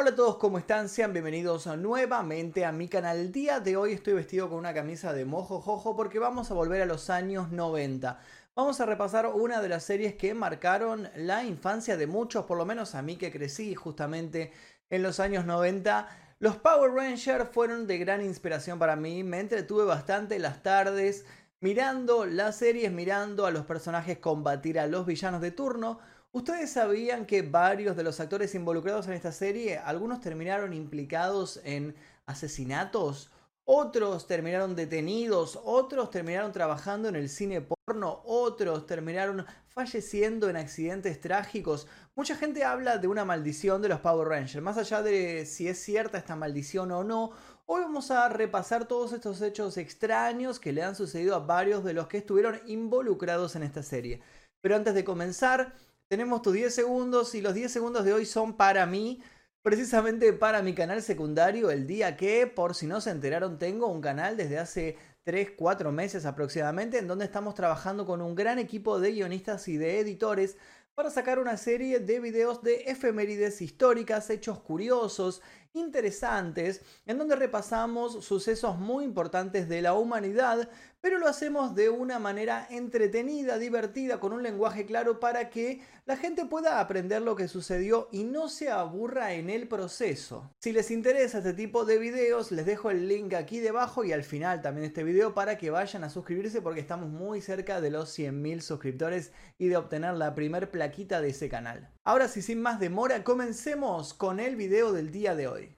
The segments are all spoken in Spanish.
Hola a todos, ¿cómo están? Sean bienvenidos nuevamente a mi canal. El día de hoy estoy vestido con una camisa de mojo jojo porque vamos a volver a los años 90. Vamos a repasar una de las series que marcaron la infancia de muchos, por lo menos a mí que crecí justamente en los años 90. Los Power Rangers fueron de gran inspiración para mí, me entretuve bastante las tardes mirando las series, mirando a los personajes combatir a los villanos de turno. ¿Ustedes sabían que varios de los actores involucrados en esta serie, algunos terminaron implicados en asesinatos? Otros terminaron detenidos, otros terminaron trabajando en el cine porno, otros terminaron falleciendo en accidentes trágicos. Mucha gente habla de una maldición de los Power Rangers. Más allá de si es cierta esta maldición o no, hoy vamos a repasar todos estos hechos extraños que le han sucedido a varios de los que estuvieron involucrados en esta serie. Pero antes de comenzar, tenemos tus 10 segundos y los 10 segundos de hoy son para mí, precisamente para mi canal secundario, el día que, por si no se enteraron, tengo un canal desde hace 3, 4 meses aproximadamente, en donde estamos trabajando con un gran equipo de guionistas y de editores para sacar una serie de videos de efemérides históricas, hechos curiosos, interesantes, en donde repasamos sucesos muy importantes de la humanidad, pero lo hacemos de una manera entretenida, divertida, con un lenguaje claro para que la gente pueda aprender lo que sucedió y no se aburra en el proceso. Si les interesa este tipo de videos, les dejo el link aquí debajo y al final también este video para que vayan a suscribirse porque estamos muy cerca de los 100.000 suscriptores y de obtener la primer plaquita de ese canal. Ahora sí, sin más demora, comencemos con el video del día de hoy.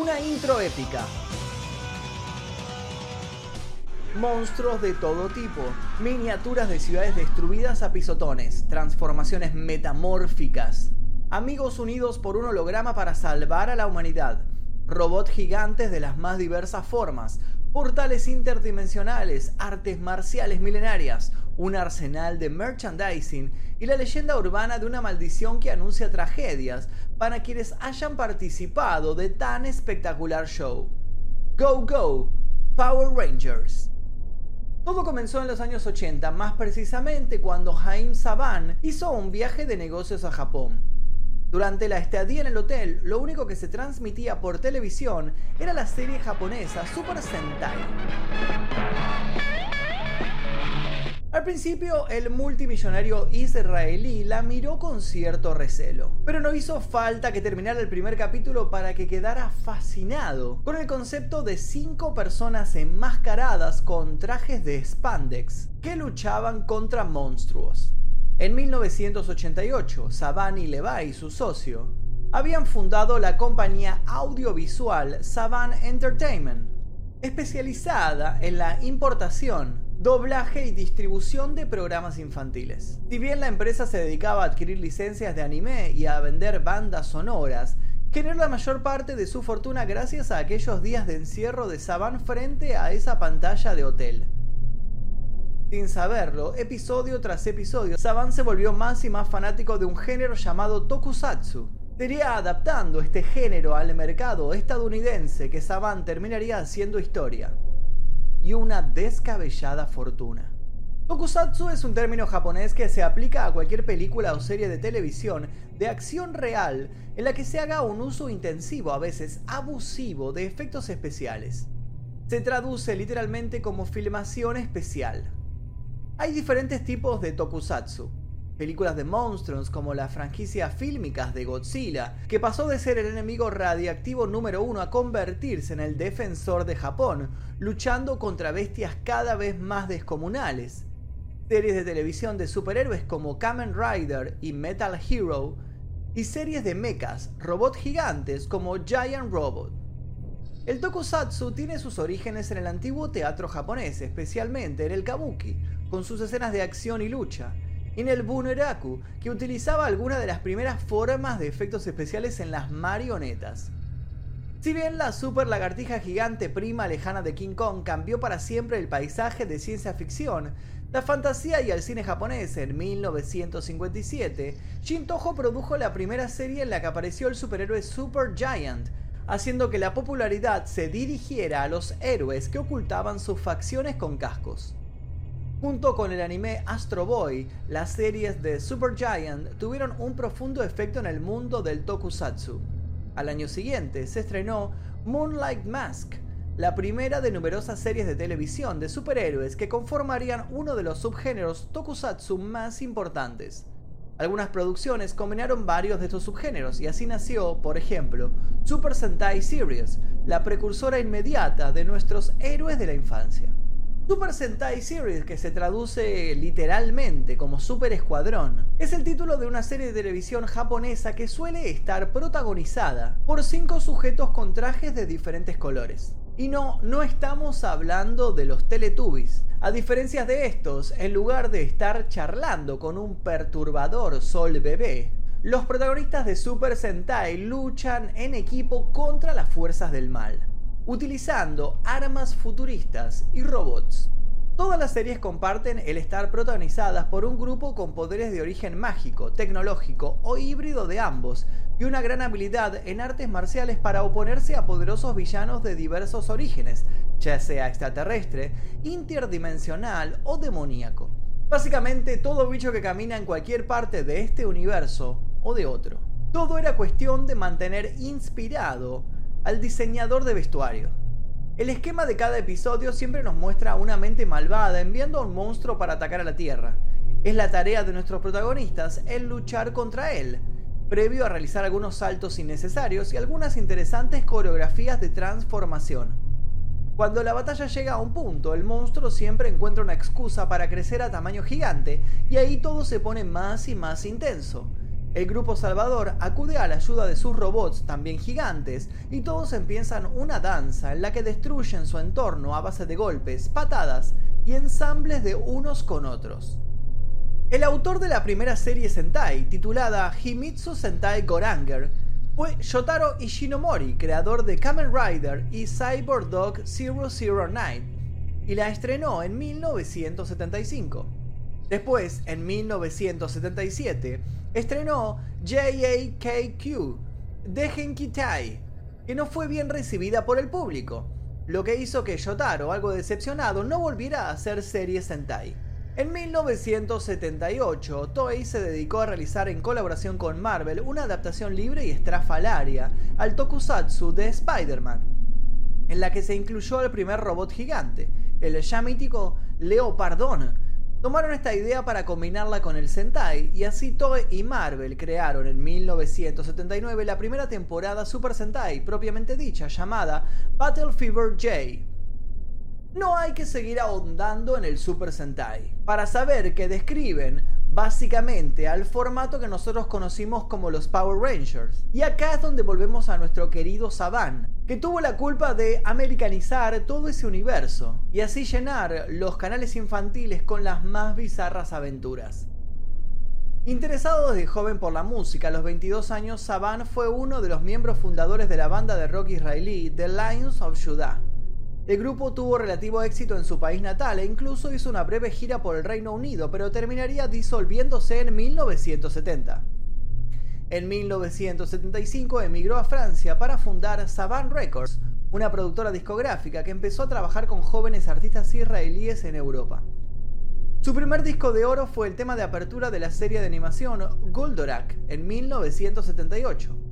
Una intro épica. Monstruos de todo tipo, miniaturas de ciudades destruidas a pisotones, transformaciones metamórficas, amigos unidos por un holograma para salvar a la humanidad, robots gigantes de las más diversas formas, portales interdimensionales, artes marciales milenarias, un arsenal de merchandising y la leyenda urbana de una maldición que anuncia tragedias para quienes hayan participado de tan espectacular show. Go Go, Power Rangers. Todo comenzó en los años 80, más precisamente cuando Jaime Saban hizo un viaje de negocios a Japón. Durante la estadía en el hotel, lo único que se transmitía por televisión era la serie japonesa Super Sentai. Al principio, el multimillonario israelí la miró con cierto recelo, pero no hizo falta que terminara el primer capítulo para que quedara fascinado con el concepto de cinco personas enmascaradas con trajes de spandex que luchaban contra monstruos. En 1988, Saban y Levi, su socio, habían fundado la compañía audiovisual Saban Entertainment, especializada en la importación, doblaje y distribución de programas infantiles. Si bien la empresa se dedicaba a adquirir licencias de anime y a vender bandas sonoras, generó la mayor parte de su fortuna gracias a aquellos días de encierro de Saban frente a esa pantalla de hotel sin saberlo, episodio tras episodio, Saban se volvió más y más fanático de un género llamado tokusatsu. Sería adaptando este género al mercado estadounidense que Saban terminaría haciendo historia. Y una descabellada fortuna. Tokusatsu es un término japonés que se aplica a cualquier película o serie de televisión de acción real en la que se haga un uso intensivo, a veces abusivo, de efectos especiales. Se traduce literalmente como filmación especial. Hay diferentes tipos de tokusatsu. Películas de monstruos como la franquicia fílmicas de Godzilla, que pasó de ser el enemigo radiactivo número uno a convertirse en el defensor de Japón, luchando contra bestias cada vez más descomunales. Series de televisión de superhéroes como Kamen Rider y Metal Hero, y series de mechas, robots gigantes como Giant Robot. El tokusatsu tiene sus orígenes en el antiguo teatro japonés, especialmente en el kabuki, con sus escenas de acción y lucha, en el Buneraku, que utilizaba algunas de las primeras formas de efectos especiales en las marionetas. Si bien la super lagartija gigante prima lejana de King Kong cambió para siempre el paisaje de ciencia ficción, la fantasía y el cine japonés en 1957, Shin Toho produjo la primera serie en la que apareció el superhéroe Super Giant, haciendo que la popularidad se dirigiera a los héroes que ocultaban sus facciones con cascos. Junto con el anime Astro Boy, las series de Super Giant tuvieron un profundo efecto en el mundo del tokusatsu. Al año siguiente se estrenó Moonlight Mask, la primera de numerosas series de televisión de superhéroes que conformarían uno de los subgéneros tokusatsu más importantes. Algunas producciones combinaron varios de estos subgéneros y así nació, por ejemplo, Super Sentai Series, la precursora inmediata de nuestros héroes de la infancia. Super Sentai Series, que se traduce literalmente como Super Escuadrón, es el título de una serie de televisión japonesa que suele estar protagonizada por cinco sujetos con trajes de diferentes colores. Y no, no estamos hablando de los Teletubbies. A diferencia de estos, en lugar de estar charlando con un perturbador sol bebé, los protagonistas de Super Sentai luchan en equipo contra las fuerzas del mal utilizando armas futuristas y robots. Todas las series comparten el estar protagonizadas por un grupo con poderes de origen mágico, tecnológico o híbrido de ambos, y una gran habilidad en artes marciales para oponerse a poderosos villanos de diversos orígenes, ya sea extraterrestre, interdimensional o demoníaco. Básicamente todo bicho que camina en cualquier parte de este universo o de otro. Todo era cuestión de mantener inspirado al diseñador de vestuario. El esquema de cada episodio siempre nos muestra a una mente malvada enviando a un monstruo para atacar a la Tierra. Es la tarea de nuestros protagonistas el luchar contra él, previo a realizar algunos saltos innecesarios y algunas interesantes coreografías de transformación. Cuando la batalla llega a un punto, el monstruo siempre encuentra una excusa para crecer a tamaño gigante y ahí todo se pone más y más intenso. El grupo Salvador acude a la ayuda de sus robots, también gigantes, y todos empiezan una danza en la que destruyen su entorno a base de golpes, patadas y ensambles de unos con otros. El autor de la primera serie Sentai, titulada Himitsu Sentai Goranger, fue Shotaro Ishinomori, creador de Kamen Rider y Cyborg Dog 009, y la estrenó en 1975. Después, en 1977, estrenó JAKQ de Genkitai, que no fue bien recibida por el público, lo que hizo que Yotaro, algo decepcionado, no volviera a hacer series Sentai. En 1978, Toei se dedicó a realizar en colaboración con Marvel una adaptación libre y estrafalaria al tokusatsu de Spider-Man, en la que se incluyó el primer robot gigante, el ya mítico Leopardon, Tomaron esta idea para combinarla con el Sentai y así Toei y Marvel crearon en 1979 la primera temporada Super Sentai propiamente dicha llamada Battle Fever J. No hay que seguir ahondando en el Super Sentai para saber que describen básicamente al formato que nosotros conocimos como los Power Rangers. Y acá es donde volvemos a nuestro querido Saban, que tuvo la culpa de americanizar todo ese universo y así llenar los canales infantiles con las más bizarras aventuras. Interesado desde joven por la música, a los 22 años Saban fue uno de los miembros fundadores de la banda de rock israelí The Lions of Judah. El grupo tuvo relativo éxito en su país natal e incluso hizo una breve gira por el Reino Unido, pero terminaría disolviéndose en 1970. En 1975 emigró a Francia para fundar Saban Records, una productora discográfica que empezó a trabajar con jóvenes artistas israelíes en Europa. Su primer disco de oro fue el tema de apertura de la serie de animación Goldorak en 1978.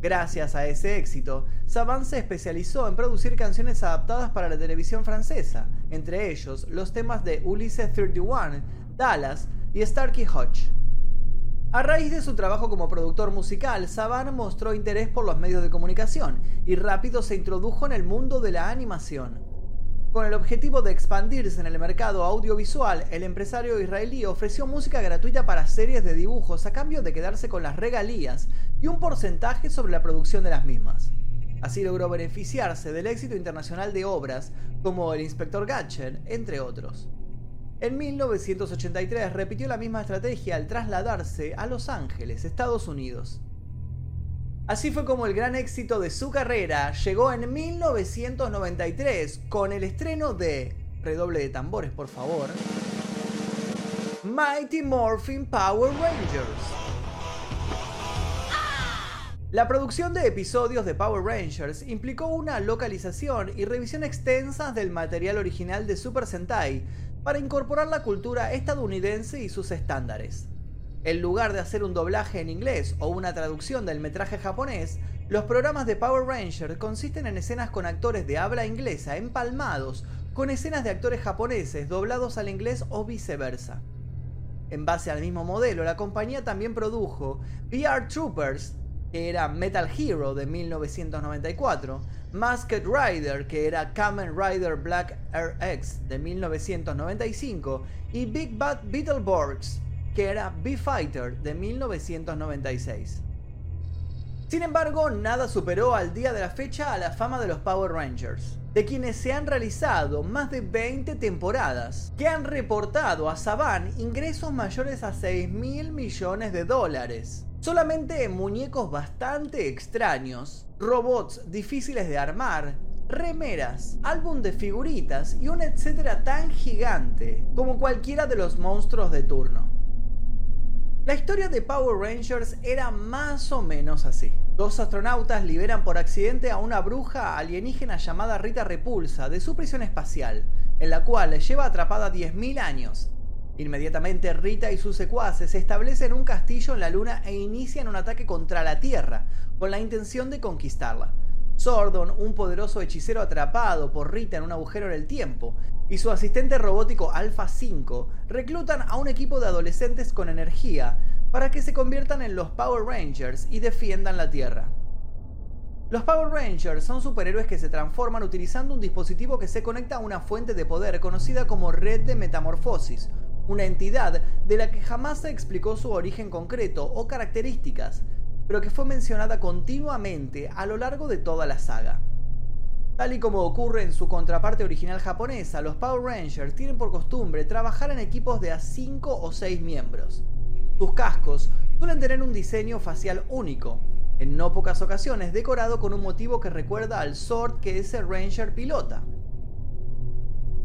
Gracias a ese éxito, Saban se especializó en producir canciones adaptadas para la televisión francesa, entre ellos los temas de Ulysse 31, Dallas y Starkey Hodge. A raíz de su trabajo como productor musical, Saban mostró interés por los medios de comunicación y rápido se introdujo en el mundo de la animación. Con el objetivo de expandirse en el mercado audiovisual, el empresario israelí ofreció música gratuita para series de dibujos a cambio de quedarse con las regalías y un porcentaje sobre la producción de las mismas. Así logró beneficiarse del éxito internacional de obras como El Inspector Gadget, entre otros. En 1983 repitió la misma estrategia al trasladarse a Los Ángeles, Estados Unidos. Así fue como el gran éxito de su carrera llegó en 1993 con el estreno de, redoble de tambores por favor, Mighty Morphin Power Rangers. La producción de episodios de Power Rangers implicó una localización y revisión extensas del material original de Super Sentai para incorporar la cultura estadounidense y sus estándares. En lugar de hacer un doblaje en inglés o una traducción del metraje japonés, los programas de Power Rangers consisten en escenas con actores de habla inglesa empalmados con escenas de actores japoneses doblados al inglés o viceversa. En base al mismo modelo, la compañía también produjo VR Troopers, que era Metal Hero de 1994, Masked Rider, que era Kamen Rider Black RX de 1995, y Big Bad Beetleborgs, que era B-Fighter de 1996. Sin embargo, nada superó al día de la fecha a la fama de los Power Rangers, de quienes se han realizado más de 20 temporadas, que han reportado a Saban ingresos mayores a 6 mil millones de dólares, Solamente muñecos bastante extraños, robots difíciles de armar, remeras, álbum de figuritas y un etcétera tan gigante como cualquiera de los monstruos de turno. La historia de Power Rangers era más o menos así. Dos astronautas liberan por accidente a una bruja alienígena llamada Rita Repulsa de su prisión espacial, en la cual lleva atrapada 10.000 años, Inmediatamente Rita y sus secuaces se establecen en un castillo en la luna e inician un ataque contra la Tierra, con la intención de conquistarla. Sordon, un poderoso hechicero atrapado por Rita en un agujero en el tiempo, y su asistente robótico Alpha 5 reclutan a un equipo de adolescentes con energía para que se conviertan en los Power Rangers y defiendan la Tierra. Los Power Rangers son superhéroes que se transforman utilizando un dispositivo que se conecta a una fuente de poder conocida como red de metamorfosis, una entidad de la que jamás se explicó su origen concreto o características, pero que fue mencionada continuamente a lo largo de toda la saga. Tal y como ocurre en su contraparte original japonesa, los Power Rangers tienen por costumbre trabajar en equipos de a 5 o 6 miembros. Sus cascos suelen tener un diseño facial único, en no pocas ocasiones decorado con un motivo que recuerda al sword que ese Ranger pilota.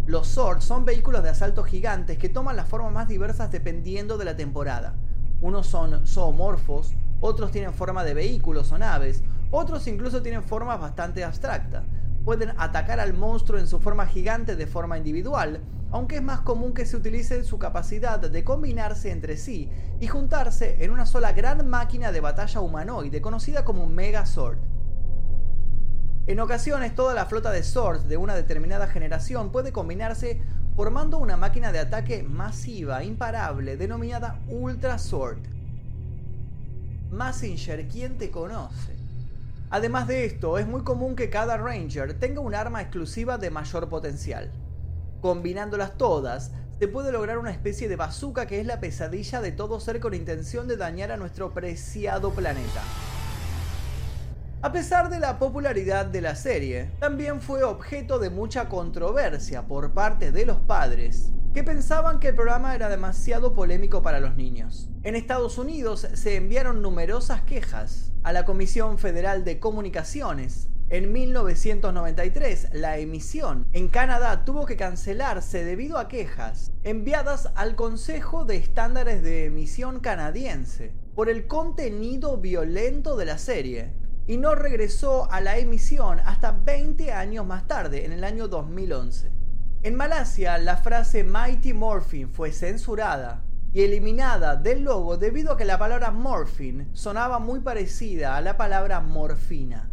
Los Swords son vehículos de asalto gigantes que toman las formas más diversas dependiendo de la temporada. Unos son zoomorfos, otros tienen forma de vehículos o naves, otros incluso tienen formas bastante abstractas. Pueden atacar al monstruo en su forma gigante de forma individual, aunque es más común que se utilice su capacidad de combinarse entre sí y juntarse en una sola gran máquina de batalla humanoide conocida como Megazord. En ocasiones, toda la flota de Swords de una determinada generación puede combinarse formando una máquina de ataque masiva, imparable, denominada Ultra Sword. Massinger, ¿quién te conoce? Además de esto, es muy común que cada Ranger tenga un arma exclusiva de mayor potencial. Combinándolas todas, se puede lograr una especie de bazooka que es la pesadilla de todo ser con intención de dañar a nuestro preciado planeta. A pesar de la popularidad de la serie, también fue objeto de mucha controversia por parte de los padres, que pensaban que el programa era demasiado polémico para los niños. En Estados Unidos se enviaron numerosas quejas a la Comisión Federal de Comunicaciones. En 1993, la emisión en Canadá tuvo que cancelarse debido a quejas enviadas al Consejo de Estándares de Emisión canadiense por el contenido violento de la serie y no regresó a la emisión hasta 20 años más tarde, en el año 2011. En Malasia, la frase Mighty Morphin fue censurada y eliminada del logo debido a que la palabra morphine sonaba muy parecida a la palabra morfina.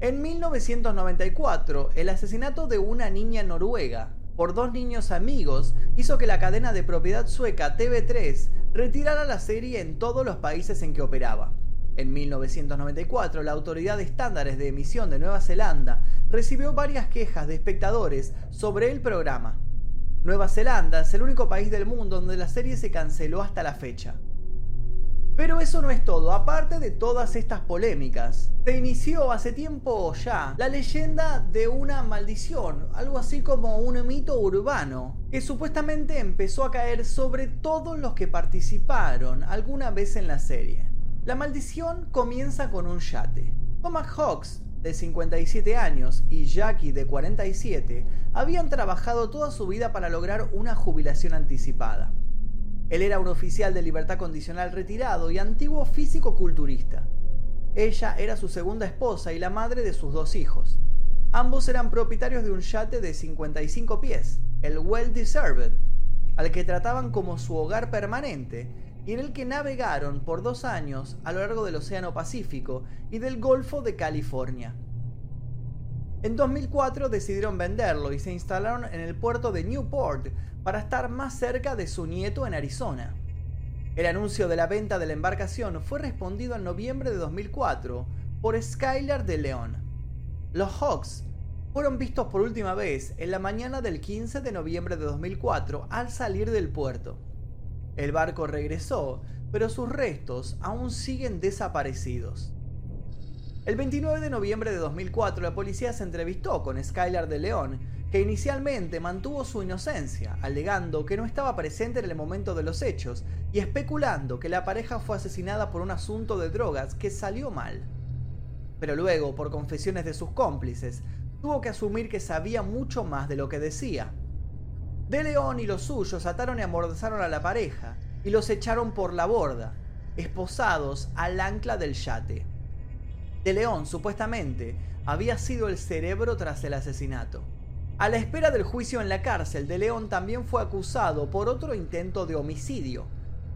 En 1994, el asesinato de una niña noruega por dos niños amigos hizo que la cadena de propiedad sueca TV3 retirara la serie en todos los países en que operaba. En 1994, la Autoridad de Estándares de Emisión de Nueva Zelanda recibió varias quejas de espectadores sobre el programa. Nueva Zelanda es el único país del mundo donde la serie se canceló hasta la fecha. Pero eso no es todo, aparte de todas estas polémicas, se inició hace tiempo ya la leyenda de una maldición, algo así como un mito urbano, que supuestamente empezó a caer sobre todos los que participaron alguna vez en la serie. La maldición comienza con un yate. Thomas Hawks, de 57 años, y Jackie, de 47, habían trabajado toda su vida para lograr una jubilación anticipada. Él era un oficial de libertad condicional retirado y antiguo físico-culturista. Ella era su segunda esposa y la madre de sus dos hijos. Ambos eran propietarios de un yate de 55 pies, el Well Deserved, al que trataban como su hogar permanente y en el que navegaron por dos años a lo largo del Océano Pacífico y del Golfo de California. En 2004 decidieron venderlo y se instalaron en el puerto de Newport para estar más cerca de su nieto en Arizona. El anuncio de la venta de la embarcación fue respondido en noviembre de 2004 por Skylar de León. Los Hawks fueron vistos por última vez en la mañana del 15 de noviembre de 2004 al salir del puerto. El barco regresó, pero sus restos aún siguen desaparecidos. El 29 de noviembre de 2004 la policía se entrevistó con Skylar de León, que inicialmente mantuvo su inocencia, alegando que no estaba presente en el momento de los hechos y especulando que la pareja fue asesinada por un asunto de drogas que salió mal. Pero luego, por confesiones de sus cómplices, tuvo que asumir que sabía mucho más de lo que decía. De León y los suyos ataron y amordazaron a la pareja y los echaron por la borda, esposados al ancla del yate. De León, supuestamente, había sido el cerebro tras el asesinato. A la espera del juicio en la cárcel, De León también fue acusado por otro intento de homicidio.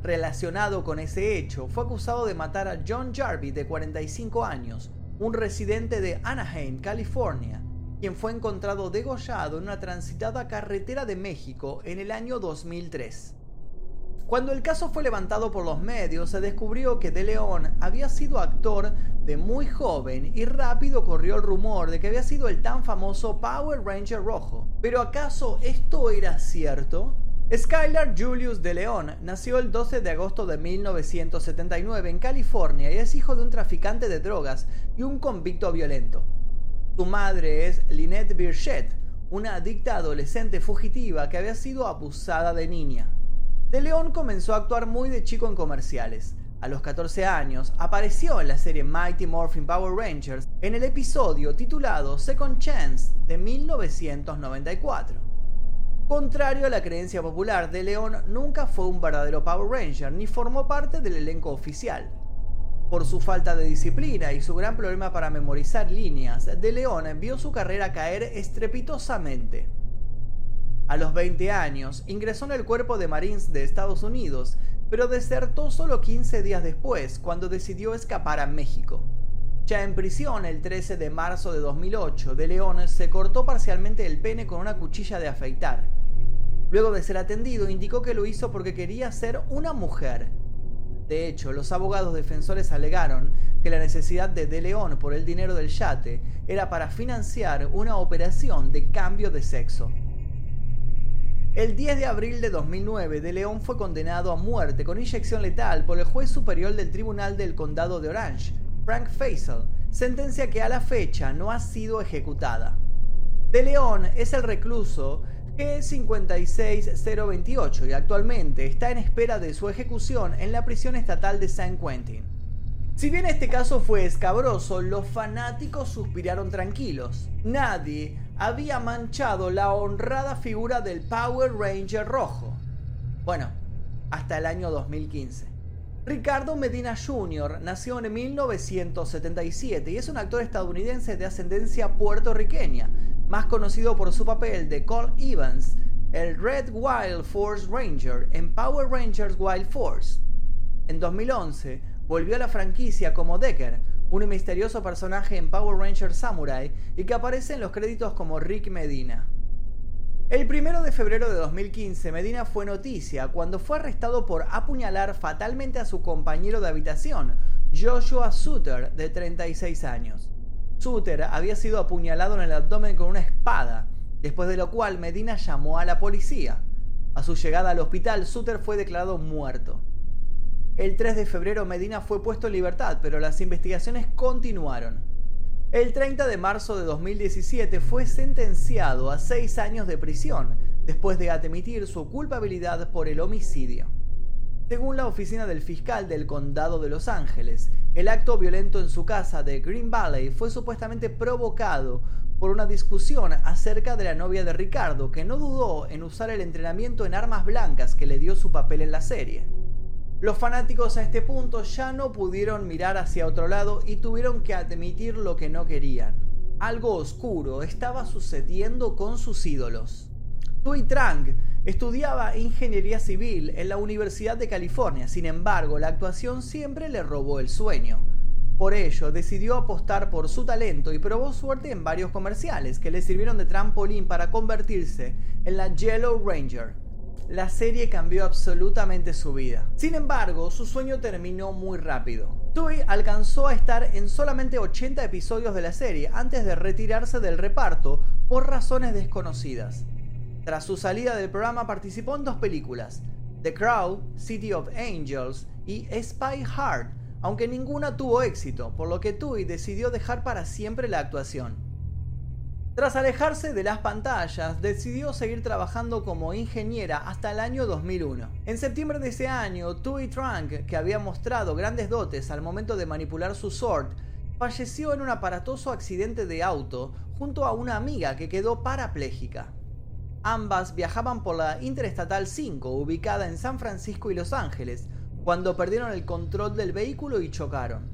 Relacionado con ese hecho, fue acusado de matar a John Jarvis, de 45 años, un residente de Anaheim, California, quien fue encontrado degollado en una transitada carretera de México en el año 2003. Cuando el caso fue levantado por los medios, se descubrió que De León había sido actor de muy joven y rápido corrió el rumor de que había sido el tan famoso Power Ranger rojo. ¿Pero acaso esto era cierto? Skylar Julius de León nació el 12 de agosto de 1979 en California y es hijo de un traficante de drogas y un convicto violento. Su madre es Lynette Birchett, una adicta adolescente fugitiva que había sido abusada de niña. De León comenzó a actuar muy de chico en comerciales. A los 14 años apareció en la serie Mighty Morphin Power Rangers en el episodio titulado Second Chance de 1994. Contrario a la creencia popular, De León nunca fue un verdadero Power Ranger ni formó parte del elenco oficial. Por su falta de disciplina y su gran problema para memorizar líneas, De León vio su carrera caer estrepitosamente. A los 20 años, ingresó en el cuerpo de Marines de Estados Unidos, pero desertó solo 15 días después, cuando decidió escapar a México. Ya en prisión el 13 de marzo de 2008, De León se cortó parcialmente el pene con una cuchilla de afeitar. Luego de ser atendido, indicó que lo hizo porque quería ser una mujer. De hecho, los abogados defensores alegaron que la necesidad de De León por el dinero del yate era para financiar una operación de cambio de sexo. El 10 de abril de 2009, De León fue condenado a muerte con inyección letal por el juez superior del Tribunal del Condado de Orange, Frank Faisal, sentencia que a la fecha no ha sido ejecutada. De León es el recluso G56028 y actualmente está en espera de su ejecución en la prisión estatal de San Quentin. Si bien este caso fue escabroso, los fanáticos suspiraron tranquilos. Nadie había manchado la honrada figura del Power Ranger rojo. Bueno, hasta el año 2015. Ricardo Medina Jr. nació en 1977 y es un actor estadounidense de ascendencia puertorriqueña, más conocido por su papel de Cole Evans, el Red Wild Force Ranger en Power Rangers Wild Force. En 2011 volvió a la franquicia como Decker, un misterioso personaje en Power Rangers Samurai y que aparece en los créditos como Rick Medina. El 1 de febrero de 2015, Medina fue noticia cuando fue arrestado por apuñalar fatalmente a su compañero de habitación, Joshua Suter, de 36 años. Suter había sido apuñalado en el abdomen con una espada, después de lo cual Medina llamó a la policía. A su llegada al hospital, Suter fue declarado muerto. El 3 de febrero Medina fue puesto en libertad, pero las investigaciones continuaron. El 30 de marzo de 2017 fue sentenciado a seis años de prisión, después de admitir su culpabilidad por el homicidio. Según la oficina del fiscal del condado de Los Ángeles, el acto violento en su casa de Green Valley fue supuestamente provocado por una discusión acerca de la novia de Ricardo, que no dudó en usar el entrenamiento en armas blancas que le dio su papel en la serie. Los fanáticos a este punto ya no pudieron mirar hacia otro lado y tuvieron que admitir lo que no querían. Algo oscuro estaba sucediendo con sus ídolos. Tui Trang estudiaba ingeniería civil en la Universidad de California, sin embargo la actuación siempre le robó el sueño. Por ello, decidió apostar por su talento y probó suerte en varios comerciales que le sirvieron de trampolín para convertirse en la Yellow Ranger. La serie cambió absolutamente su vida. Sin embargo, su sueño terminó muy rápido. Tui alcanzó a estar en solamente 80 episodios de la serie antes de retirarse del reparto por razones desconocidas. Tras su salida del programa participó en dos películas, The Crow, City of Angels y Spy Hard, aunque ninguna tuvo éxito, por lo que Tui decidió dejar para siempre la actuación. Tras alejarse de las pantallas, decidió seguir trabajando como ingeniera hasta el año 2001. En septiembre de ese año, Tui Trunk, que había mostrado grandes dotes al momento de manipular su sword, falleció en un aparatoso accidente de auto junto a una amiga que quedó parapléjica. Ambas viajaban por la Interestatal 5, ubicada en San Francisco y Los Ángeles, cuando perdieron el control del vehículo y chocaron.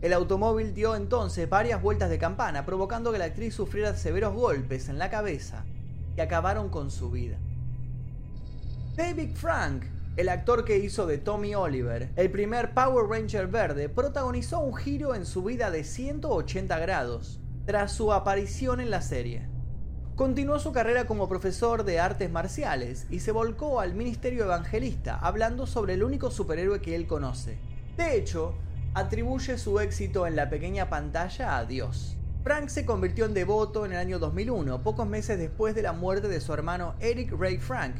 El automóvil dio entonces varias vueltas de campana, provocando que la actriz sufriera severos golpes en la cabeza que acabaron con su vida. David Frank, el actor que hizo de Tommy Oliver, el primer Power Ranger verde, protagonizó un giro en su vida de 180 grados tras su aparición en la serie. Continuó su carrera como profesor de artes marciales y se volcó al ministerio evangelista hablando sobre el único superhéroe que él conoce. De hecho, atribuye su éxito en la pequeña pantalla a Dios. Frank se convirtió en devoto en el año 2001, pocos meses después de la muerte de su hermano Eric Ray Frank,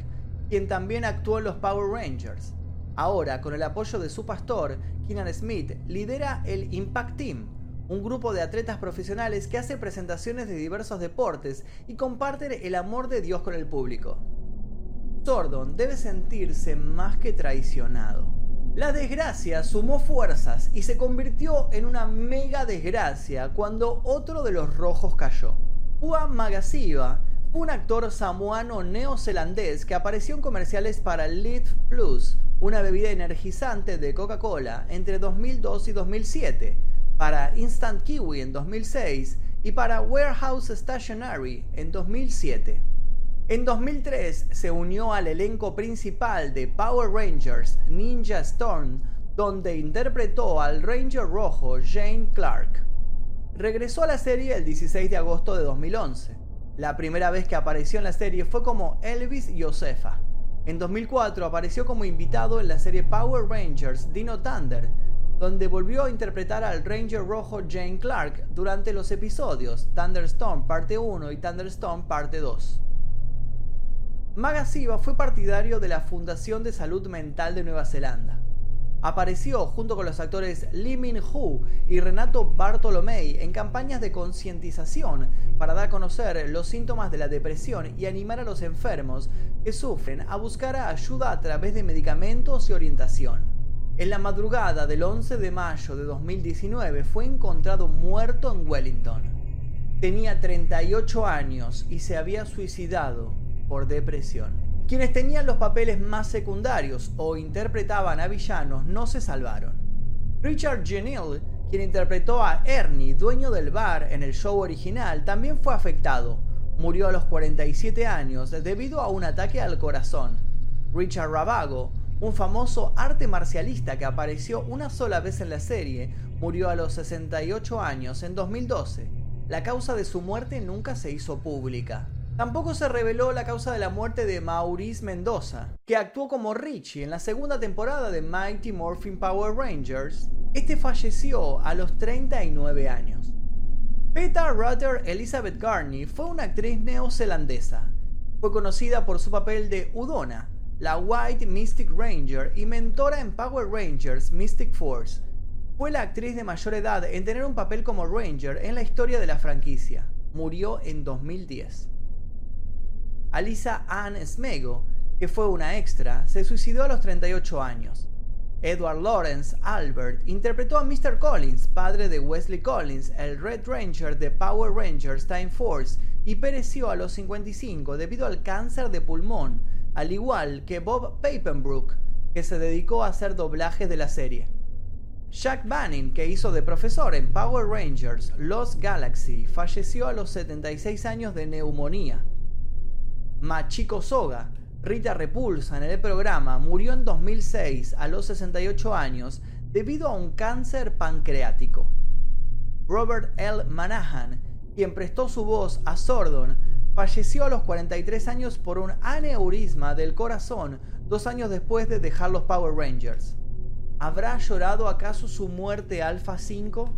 quien también actuó en los Power Rangers. Ahora, con el apoyo de su pastor, Keenan Smith, lidera el Impact Team, un grupo de atletas profesionales que hace presentaciones de diversos deportes y comparten el amor de Dios con el público. Sordon debe sentirse más que traicionado. La desgracia sumó fuerzas y se convirtió en una mega desgracia cuando otro de los rojos cayó. Juan Magasiva fue un actor samoano neozelandés que apareció en comerciales para Live Plus, una bebida energizante de Coca-Cola, entre 2002 y 2007 para Instant Kiwi en 2006 y para Warehouse Stationery en 2007. En 2003 se unió al elenco principal de Power Rangers Ninja Storm, donde interpretó al Ranger Rojo Jane Clark. Regresó a la serie el 16 de agosto de 2011. La primera vez que apareció en la serie fue como Elvis Josefa. En 2004 apareció como invitado en la serie Power Rangers Dino Thunder, donde volvió a interpretar al Ranger Rojo Jane Clark durante los episodios Thunderstorm Parte 1 y Thunderstorm Parte 2. Magasiva fue partidario de la Fundación de Salud Mental de Nueva Zelanda. Apareció junto con los actores Lee Min-ho y Renato Bartolomei en campañas de concientización para dar a conocer los síntomas de la depresión y animar a los enfermos que sufren a buscar ayuda a través de medicamentos y orientación. En la madrugada del 11 de mayo de 2019 fue encontrado muerto en Wellington. Tenía 38 años y se había suicidado por depresión. Quienes tenían los papeles más secundarios o interpretaban a villanos no se salvaron. Richard Genil, quien interpretó a Ernie, dueño del bar en el show original, también fue afectado. Murió a los 47 años debido a un ataque al corazón. Richard Ravago, un famoso arte marcialista que apareció una sola vez en la serie, murió a los 68 años en 2012. La causa de su muerte nunca se hizo pública. Tampoco se reveló la causa de la muerte de Maurice Mendoza, que actuó como Richie en la segunda temporada de Mighty Morphin Power Rangers. Este falleció a los 39 años. Peter Rutter Elizabeth Garney fue una actriz neozelandesa. Fue conocida por su papel de Udona la White Mystic Ranger y mentora en Power Rangers Mystic Force. Fue la actriz de mayor edad en tener un papel como Ranger en la historia de la franquicia. Murió en 2010. Alisa Ann Smego, que fue una extra, se suicidó a los 38 años. Edward Lawrence Albert interpretó a Mr. Collins, padre de Wesley Collins, el Red Ranger de Power Rangers Time Force, y pereció a los 55 debido al cáncer de pulmón, al igual que Bob Papenbrook, que se dedicó a hacer doblajes de la serie. Jack Banning, que hizo de profesor en Power Rangers Lost Galaxy, falleció a los 76 años de neumonía. Machiko Soga, Rita Repulsa en el programa, murió en 2006 a los 68 años debido a un cáncer pancreático. Robert L. Manahan, quien prestó su voz a Sordon, falleció a los 43 años por un aneurisma del corazón dos años después de dejar los Power Rangers. ¿Habrá llorado acaso su muerte Alpha 5?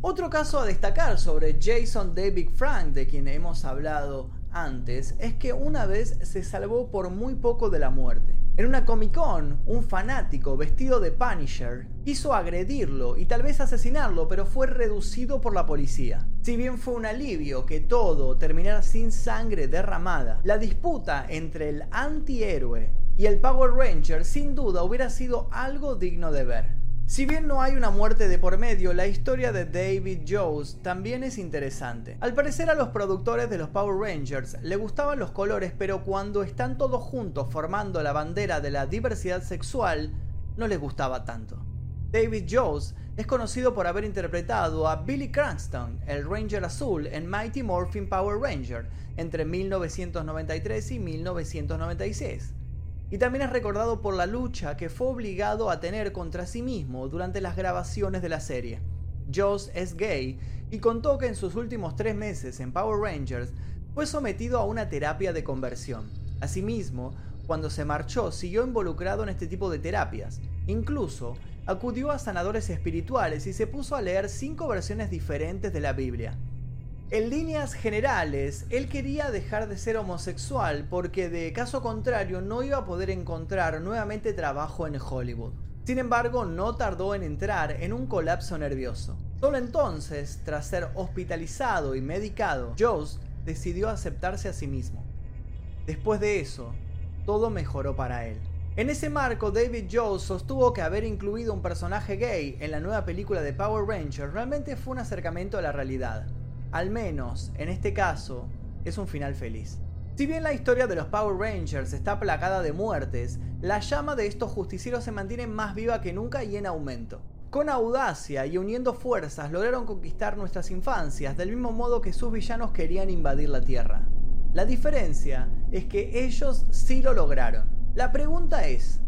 Otro caso a destacar sobre Jason David Frank, de quien hemos hablado antes, es que una vez se salvó por muy poco de la muerte. En una Comic Con, un fanático vestido de Punisher quiso agredirlo y tal vez asesinarlo, pero fue reducido por la policía. Si bien fue un alivio que todo terminara sin sangre derramada, la disputa entre el antihéroe y el Power Ranger sin duda hubiera sido algo digno de ver. Si bien no hay una muerte de por medio, la historia de David Jones también es interesante. Al parecer a los productores de los Power Rangers le gustaban los colores, pero cuando están todos juntos formando la bandera de la diversidad sexual, no les gustaba tanto. David Jones es conocido por haber interpretado a Billy Cranston, el Ranger Azul, en Mighty Morphin Power Ranger entre 1993 y 1996 y también es recordado por la lucha que fue obligado a tener contra sí mismo durante las grabaciones de la serie. Joss es gay y contó que en sus últimos tres meses en Power Rangers fue sometido a una terapia de conversión. Asimismo, cuando se marchó siguió involucrado en este tipo de terapias. Incluso acudió a sanadores espirituales y se puso a leer cinco versiones diferentes de la Biblia. En líneas generales, él quería dejar de ser homosexual porque de caso contrario no iba a poder encontrar nuevamente trabajo en Hollywood. Sin embargo, no tardó en entrar en un colapso nervioso. Solo entonces, tras ser hospitalizado y medicado, Jost decidió aceptarse a sí mismo. Después de eso, todo mejoró para él. En ese marco, David Jones sostuvo que haber incluido un personaje gay en la nueva película de Power Rangers realmente fue un acercamiento a la realidad al menos en este caso, es un final feliz. Si bien la historia de los Power Rangers está plagada de muertes, la llama de estos justicieros se mantiene más viva que nunca y en aumento. Con audacia y uniendo fuerzas lograron conquistar nuestras infancias del mismo modo que sus villanos querían invadir la Tierra. La diferencia es que ellos sí lo lograron. La pregunta es,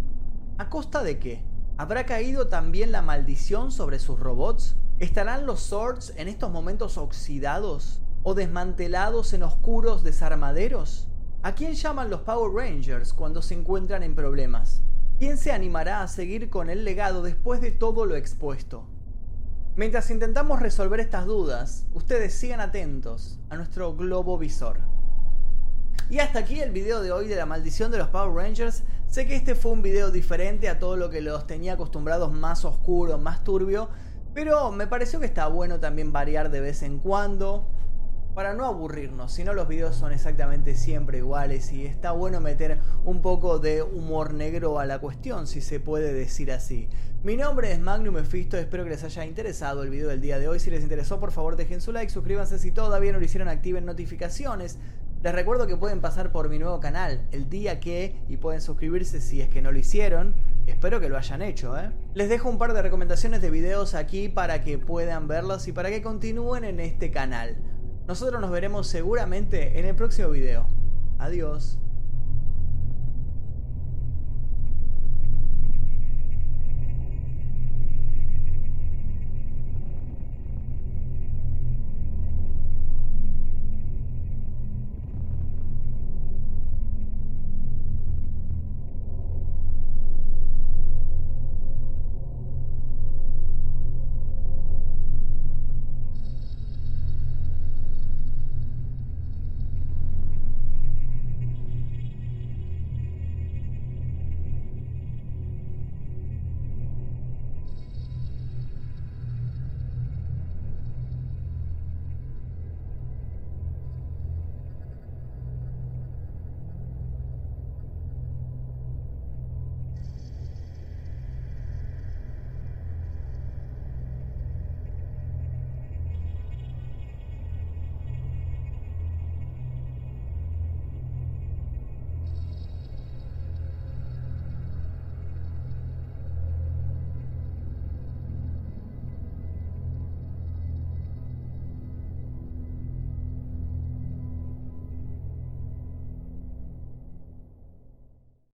¿a costa de qué? ¿Habrá caído también la maldición sobre sus robots? ¿Estarán los Swords en estos momentos oxidados o desmantelados en oscuros desarmaderos? ¿A quién llaman los Power Rangers cuando se encuentran en problemas? ¿Quién se animará a seguir con el legado después de todo lo expuesto? Mientras intentamos resolver estas dudas, ustedes sigan atentos a nuestro globo visor. Y hasta aquí el video de hoy de la maldición de los Power Rangers. Sé que este fue un video diferente a todo lo que los tenía acostumbrados, más oscuro, más turbio. Pero me pareció que está bueno también variar de vez en cuando para no aburrirnos, si no los videos son exactamente siempre iguales y está bueno meter un poco de humor negro a la cuestión, si se puede decir así. Mi nombre es Magnum Mephisto, espero que les haya interesado el video del día de hoy. Si les interesó, por favor dejen su like, suscríbanse si todavía no lo hicieron, activen notificaciones. Les recuerdo que pueden pasar por mi nuevo canal el día que y pueden suscribirse si es que no lo hicieron. Espero que lo hayan hecho, ¿eh? Les dejo un par de recomendaciones de videos aquí para que puedan verlos y para que continúen en este canal. Nosotros nos veremos seguramente en el próximo video. Adiós.